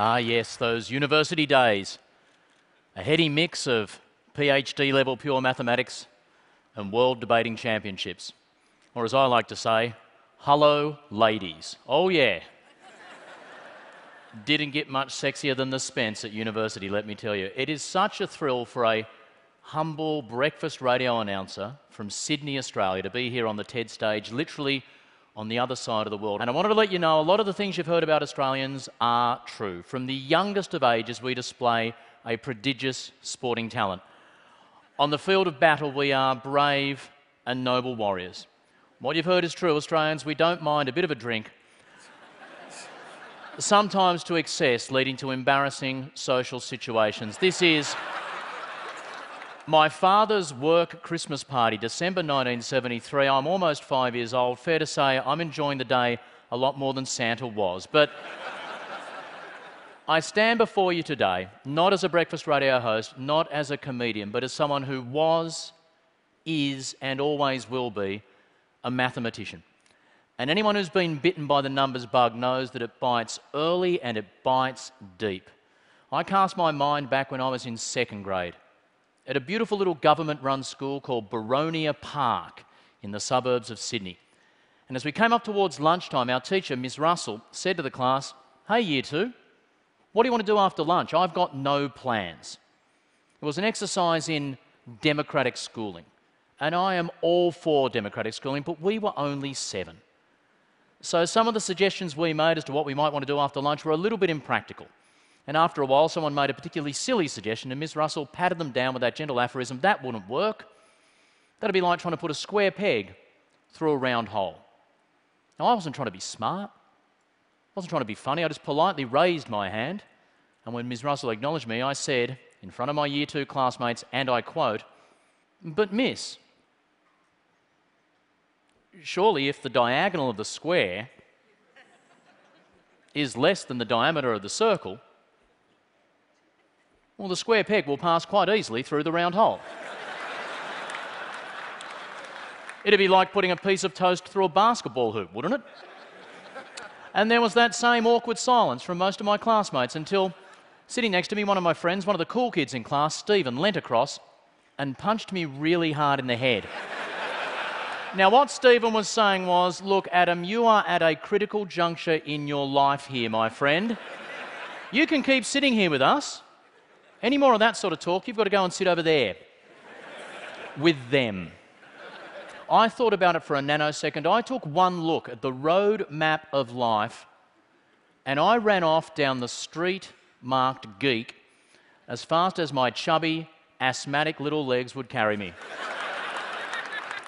Ah, yes, those university days. A heady mix of PhD level pure mathematics and world debating championships. Or as I like to say, hello, ladies. Oh, yeah. Didn't get much sexier than the Spence at university, let me tell you. It is such a thrill for a humble breakfast radio announcer from Sydney, Australia, to be here on the TED stage, literally on the other side of the world. And I wanted to let you know a lot of the things you've heard about Australians are true. From the youngest of ages, we display a prodigious sporting talent. On the field of battle, we are brave and noble warriors. What you've heard is true, Australians. We don't mind a bit of a drink, sometimes to excess, leading to embarrassing social situations. This is my father's work Christmas party, December 1973. I'm almost five years old. Fair to say, I'm enjoying the day a lot more than Santa was. But I stand before you today, not as a breakfast radio host, not as a comedian, but as someone who was, is, and always will be a mathematician. And anyone who's been bitten by the numbers bug knows that it bites early and it bites deep. I cast my mind back when I was in second grade at a beautiful little government run school called Boronia Park in the suburbs of Sydney. And as we came up towards lunchtime, our teacher, Miss Russell, said to the class, Hey, year two, what do you want to do after lunch? I've got no plans. It was an exercise in democratic schooling. And I am all for democratic schooling, but we were only seven. So some of the suggestions we made as to what we might want to do after lunch were a little bit impractical. And after a while, someone made a particularly silly suggestion, and Miss Russell patted them down with that gentle aphorism that wouldn't work. That'd be like trying to put a square peg through a round hole. Now, I wasn't trying to be smart. I wasn't trying to be funny. I just politely raised my hand. And when Ms. Russell acknowledged me, I said, in front of my year two classmates, and I quote, But, Miss, surely if the diagonal of the square is less than the diameter of the circle, well, the square peg will pass quite easily through the round hole. It'd be like putting a piece of toast through a basketball hoop, wouldn't it? And there was that same awkward silence from most of my classmates until sitting next to me, one of my friends, one of the cool kids in class, Stephen, leant across and punched me really hard in the head. now, what Stephen was saying was, Look, Adam, you are at a critical juncture in your life here, my friend. You can keep sitting here with us. Any more of that sort of talk, you've got to go and sit over there with them. I thought about it for a nanosecond. I took one look at the road map of life and I ran off down the street marked geek as fast as my chubby, asthmatic little legs would carry me.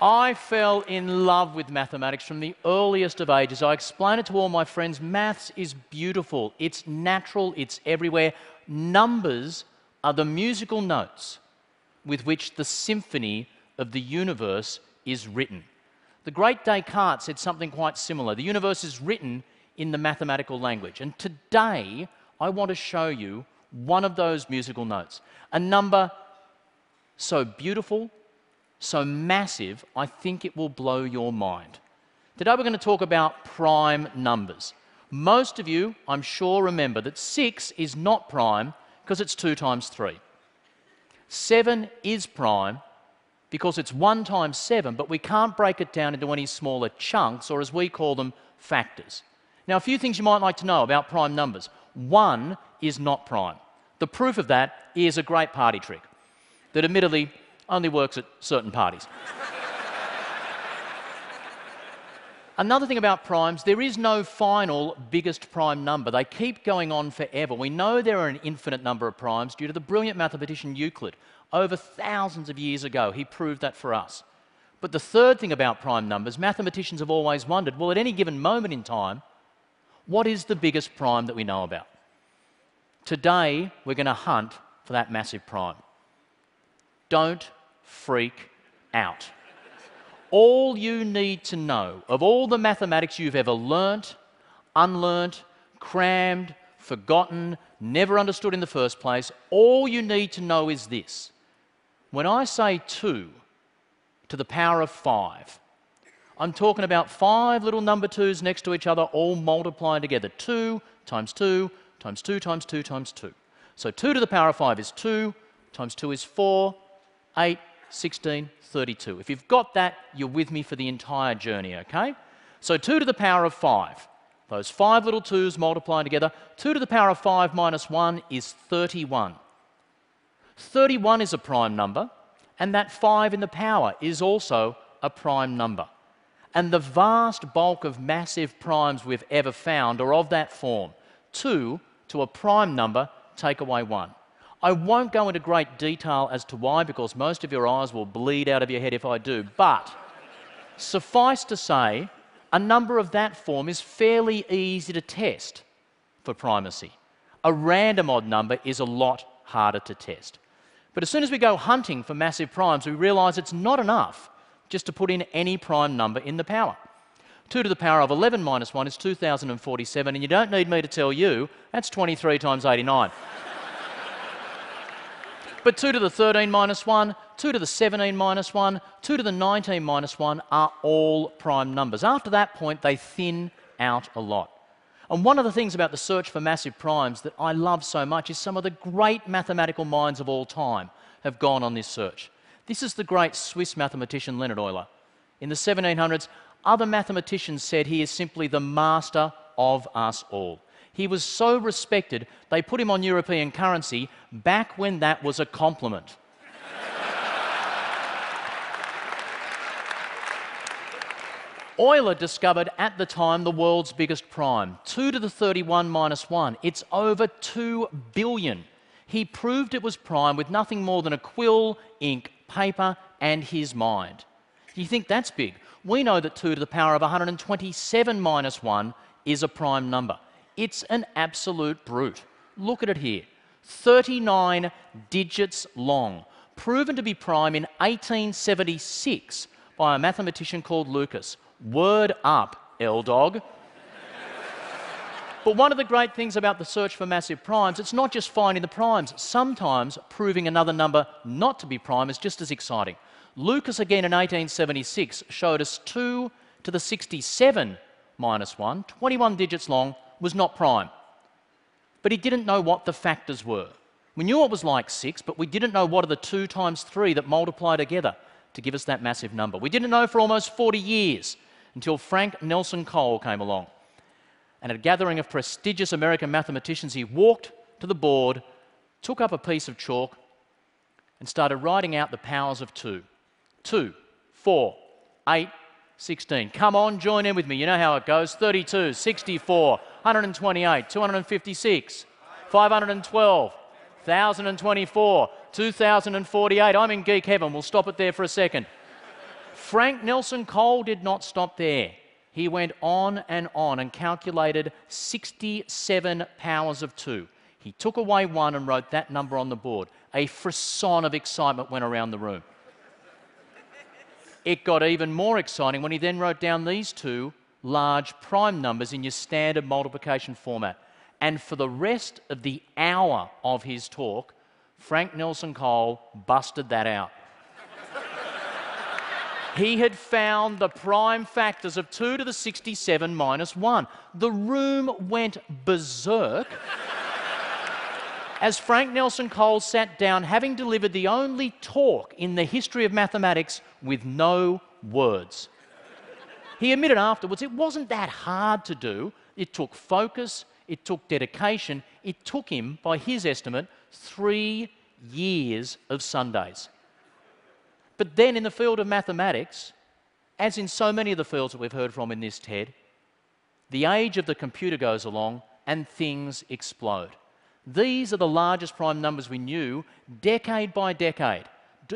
I fell in love with mathematics from the earliest of ages. I explain it to all my friends. Maths is beautiful, it's natural, it's everywhere. Numbers are the musical notes with which the symphony of the universe is written. The great Descartes said something quite similar. The universe is written in the mathematical language. And today, I want to show you one of those musical notes. A number so beautiful, so massive, I think it will blow your mind. Today, we're going to talk about prime numbers. Most of you, I'm sure, remember that 6 is not prime because it's 2 times 3. 7 is prime because it's 1 times 7, but we can't break it down into any smaller chunks, or as we call them, factors. Now, a few things you might like to know about prime numbers. 1 is not prime. The proof of that is a great party trick that admittedly only works at certain parties. Another thing about primes, there is no final biggest prime number. They keep going on forever. We know there are an infinite number of primes due to the brilliant mathematician Euclid. Over thousands of years ago, he proved that for us. But the third thing about prime numbers, mathematicians have always wondered well, at any given moment in time, what is the biggest prime that we know about? Today, we're going to hunt for that massive prime. Don't freak out all you need to know of all the mathematics you've ever learnt, unlearnt, crammed, forgotten, never understood in the first place, all you need to know is this. When I say 2 to the power of 5, I'm talking about five little number twos next to each other, all multiplying together. 2 times 2 times 2 times 2 times 2. So 2 to the power of 5 is 2, times 2 is 4, 8, 16, 32. If you've got that, you're with me for the entire journey, okay? So 2 to the power of 5. Those five little 2's multiplied together. 2 to the power of 5 minus 1 is 31. 31 is a prime number, and that 5 in the power is also a prime number. And the vast bulk of massive primes we've ever found are of that form. 2 to a prime number, take away 1. I won't go into great detail as to why, because most of your eyes will bleed out of your head if I do. But suffice to say, a number of that form is fairly easy to test for primacy. A random odd number is a lot harder to test. But as soon as we go hunting for massive primes, we realize it's not enough just to put in any prime number in the power. 2 to the power of 11 minus 1 is 2047, and you don't need me to tell you that's 23 times 89. But 2 to the 13 minus 1, 2 to the 17 minus 1, 2 to the 19 minus 1 are all prime numbers. After that point, they thin out a lot. And one of the things about the search for massive primes that I love so much is some of the great mathematical minds of all time have gone on this search. This is the great Swiss mathematician Leonhard Euler. In the 1700s, other mathematicians said he is simply the master of us all. He was so respected, they put him on European currency back when that was a compliment. Euler discovered at the time the world's biggest prime, 2 to the 31 minus 1. It's over 2 billion. He proved it was prime with nothing more than a quill, ink, paper, and his mind. Do you think that's big? We know that 2 to the power of 127 minus 1 is a prime number. It's an absolute brute. Look at it here 39 digits long, proven to be prime in 1876 by a mathematician called Lucas. Word up, L dog. But one of the great things about the search for massive primes, it's not just finding the primes. Sometimes proving another number not to be prime is just as exciting. Lucas, again in 1876, showed us 2 to the 67 minus 1, 21 digits long, was not prime. But he didn't know what the factors were. We knew it was like 6, but we didn't know what are the 2 times 3 that multiply together to give us that massive number. We didn't know for almost 40 years until Frank Nelson Cole came along. And at a gathering of prestigious American mathematicians, he walked to the board, took up a piece of chalk, and started writing out the powers of 2. 2, 4, 8, 16. Come on, join in with me. You know how it goes 32, 64, 128, 256, 512, 1024, 2048. I'm in geek heaven. We'll stop it there for a second. Frank Nelson Cole did not stop there. He went on and on and calculated 67 powers of 2. He took away one and wrote that number on the board. A frisson of excitement went around the room. It got even more exciting when he then wrote down these two large prime numbers in your standard multiplication format. And for the rest of the hour of his talk, Frank Nelson Cole busted that out. he had found the prime factors of 2 to the 67 minus 1. The room went berserk as Frank Nelson Cole sat down, having delivered the only talk in the history of mathematics with no words. He admitted afterwards it wasn't that hard to do. It took focus, it took dedication, it took him, by his estimate, three years of Sundays. But then in the field of mathematics, as in so many of the fields that we've heard from in this TED, the age of the computer goes along and things explode. These are the largest prime numbers we knew decade by decade,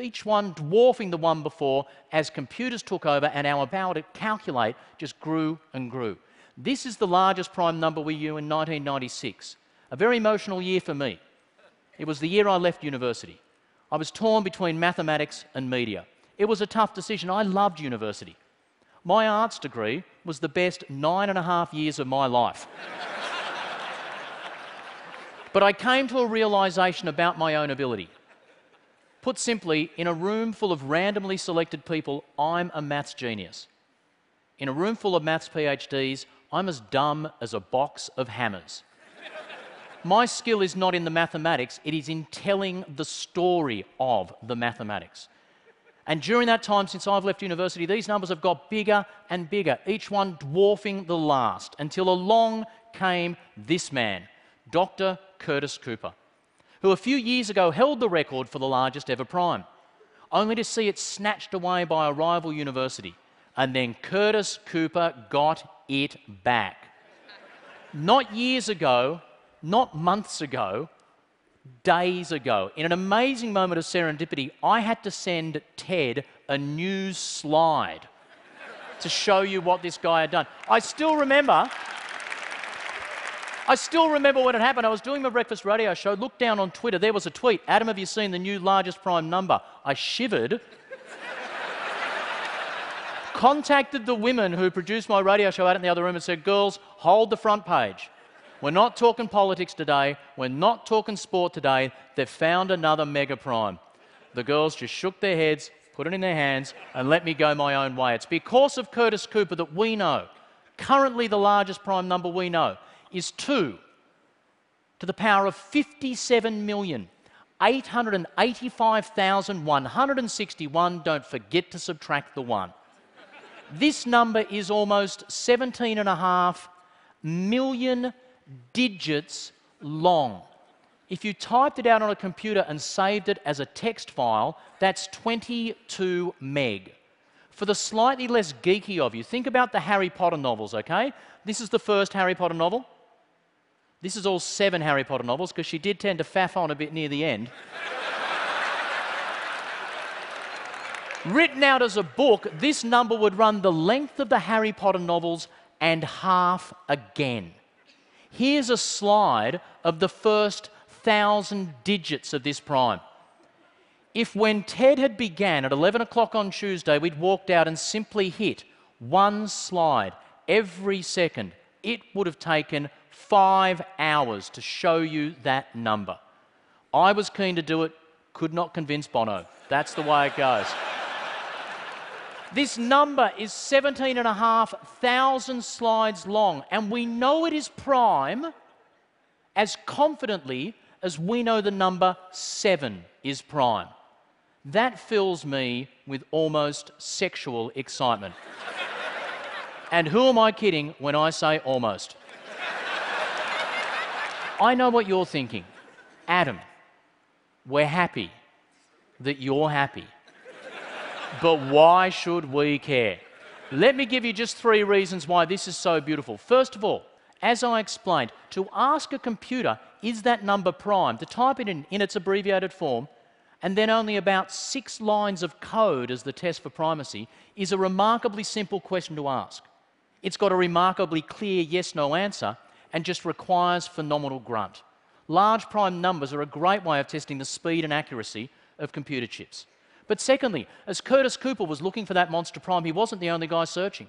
each one dwarfing the one before as computers took over and our ability to calculate just grew and grew. This is the largest prime number we knew in 1996, a very emotional year for me. It was the year I left university. I was torn between mathematics and media. It was a tough decision. I loved university. My arts degree was the best nine and a half years of my life. But I came to a realization about my own ability. Put simply, in a room full of randomly selected people, I'm a maths genius. In a room full of maths PhDs, I'm as dumb as a box of hammers. My skill is not in the mathematics, it is in telling the story of the mathematics. And during that time since I've left university, these numbers have got bigger and bigger, each one dwarfing the last, until along came this man, Dr. Curtis Cooper, who a few years ago held the record for the largest ever prime, only to see it snatched away by a rival university. And then Curtis Cooper got it back. Not years ago, not months ago, days ago. In an amazing moment of serendipity, I had to send Ted a news slide to show you what this guy had done. I still remember. I still remember when it happened. I was doing my breakfast radio show, looked down on Twitter, there was a tweet Adam, have you seen the new largest prime number? I shivered. Contacted the women who produced my radio show out in the other room and said, Girls, hold the front page. We're not talking politics today. We're not talking sport today. They've found another mega prime. The girls just shook their heads, put it in their hands, and let me go my own way. It's because of Curtis Cooper that we know, currently the largest prime number we know, is 2 to the power of 57 million. 885,161. Don't forget to subtract the 1. This number is almost 17 and a half million digits long. If you typed it out on a computer and saved it as a text file, that's 22 meg. For the slightly less geeky of you, think about the Harry Potter novels, okay? This is the first Harry Potter novel. This is all seven Harry Potter novels because she did tend to faff on a bit near the end. Written out as a book, this number would run the length of the Harry Potter novels and half again. Here's a slide of the first thousand digits of this prime. If when Ted had began at 11 o'clock on Tuesday, we'd walked out and simply hit one slide every second, it would have taken five hours to show you that number. I was keen to do it, could not convince Bono. That's the way it goes. This number is 17,500 slides long, and we know it is prime as confidently as we know the number 7 is prime. That fills me with almost sexual excitement. And who am I kidding when I say almost? I know what you're thinking. Adam, we're happy that you're happy. But why should we care? Let me give you just three reasons why this is so beautiful. First of all, as I explained, to ask a computer, is that number prime, to type it in in its abbreviated form, and then only about six lines of code as the test for primacy, is a remarkably simple question to ask. It's got a remarkably clear yes no answer and just requires phenomenal grunt. Large prime numbers are a great way of testing the speed and accuracy of computer chips. But secondly, as Curtis Cooper was looking for that monster prime, he wasn't the only guy searching.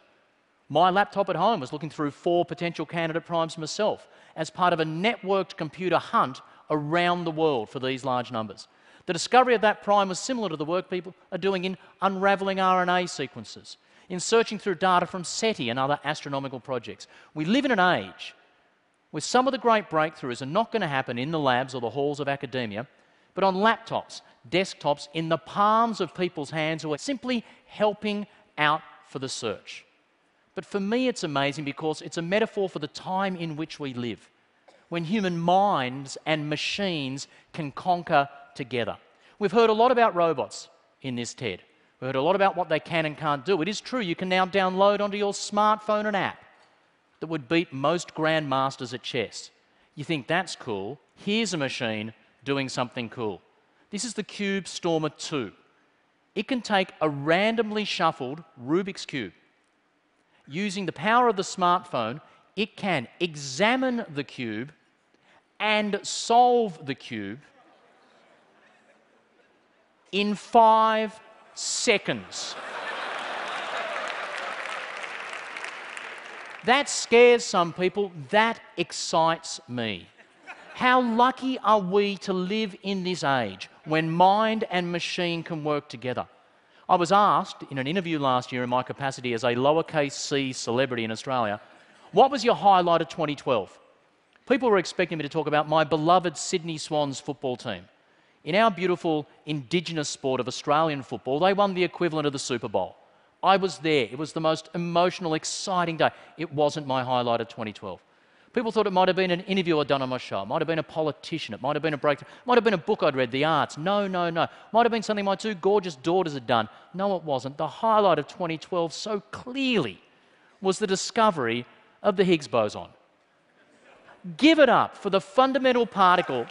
My laptop at home was looking through four potential candidate primes myself as part of a networked computer hunt around the world for these large numbers. The discovery of that prime was similar to the work people are doing in unraveling RNA sequences, in searching through data from SETI and other astronomical projects. We live in an age where some of the great breakthroughs are not going to happen in the labs or the halls of academia, but on laptops, desktops, in the palms of people's hands who are simply helping out for the search. But for me, it's amazing because it's a metaphor for the time in which we live, when human minds and machines can conquer together. We've heard a lot about robots in this TED. We've heard a lot about what they can and can't do. It is true, you can now download onto your smartphone an app that would beat most grandmasters at chess. You think that's cool? Here's a machine doing something cool. This is the Cube Stormer 2. It can take a randomly shuffled Rubik's Cube. Using the power of the smartphone, it can examine the cube and solve the cube in five seconds. that scares some people, that excites me. How lucky are we to live in this age when mind and machine can work together? I was asked in an interview last year in my capacity as a lowercase c celebrity in Australia, what was your highlight of 2012? People were expecting me to talk about my beloved Sydney Swans football team. In our beautiful indigenous sport of Australian football, they won the equivalent of the Super Bowl. I was there. It was the most emotional, exciting day. It wasn't my highlight of 2012. People thought it might have been an interview I'd done on my show. It might have been a politician. It might have been a breakthrough. It might have been a book I'd read, the arts. No, no, no. It might have been something my two gorgeous daughters had done. No, it wasn't. The highlight of 2012 so clearly was the discovery of the Higgs boson. Give it up for the fundamental particle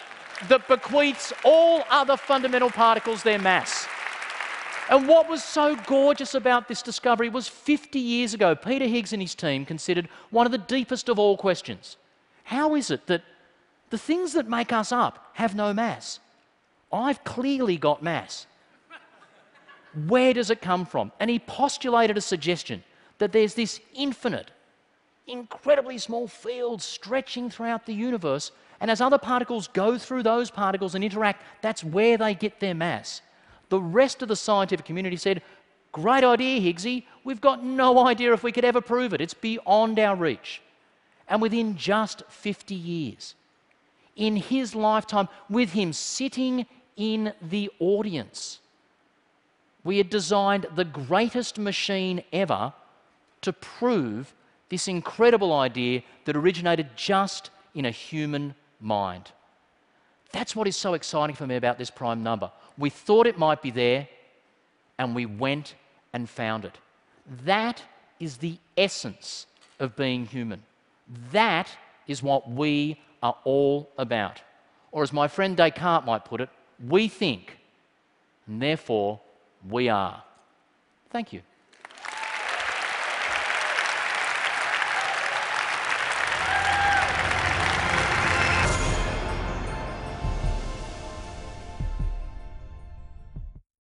that bequeaths all other fundamental particles their mass. And what was so gorgeous about this discovery was 50 years ago, Peter Higgs and his team considered one of the deepest of all questions How is it that the things that make us up have no mass? I've clearly got mass. Where does it come from? And he postulated a suggestion that there's this infinite, incredibly small field stretching throughout the universe. And as other particles go through those particles and interact, that's where they get their mass. The rest of the scientific community said, Great idea, Higgsy. We've got no idea if we could ever prove it. It's beyond our reach. And within just 50 years, in his lifetime, with him sitting in the audience, we had designed the greatest machine ever to prove this incredible idea that originated just in a human mind. That's what is so exciting for me about this prime number. We thought it might be there, and we went and found it. That is the essence of being human. That is what we are all about. Or, as my friend Descartes might put it, we think, and therefore we are. Thank you.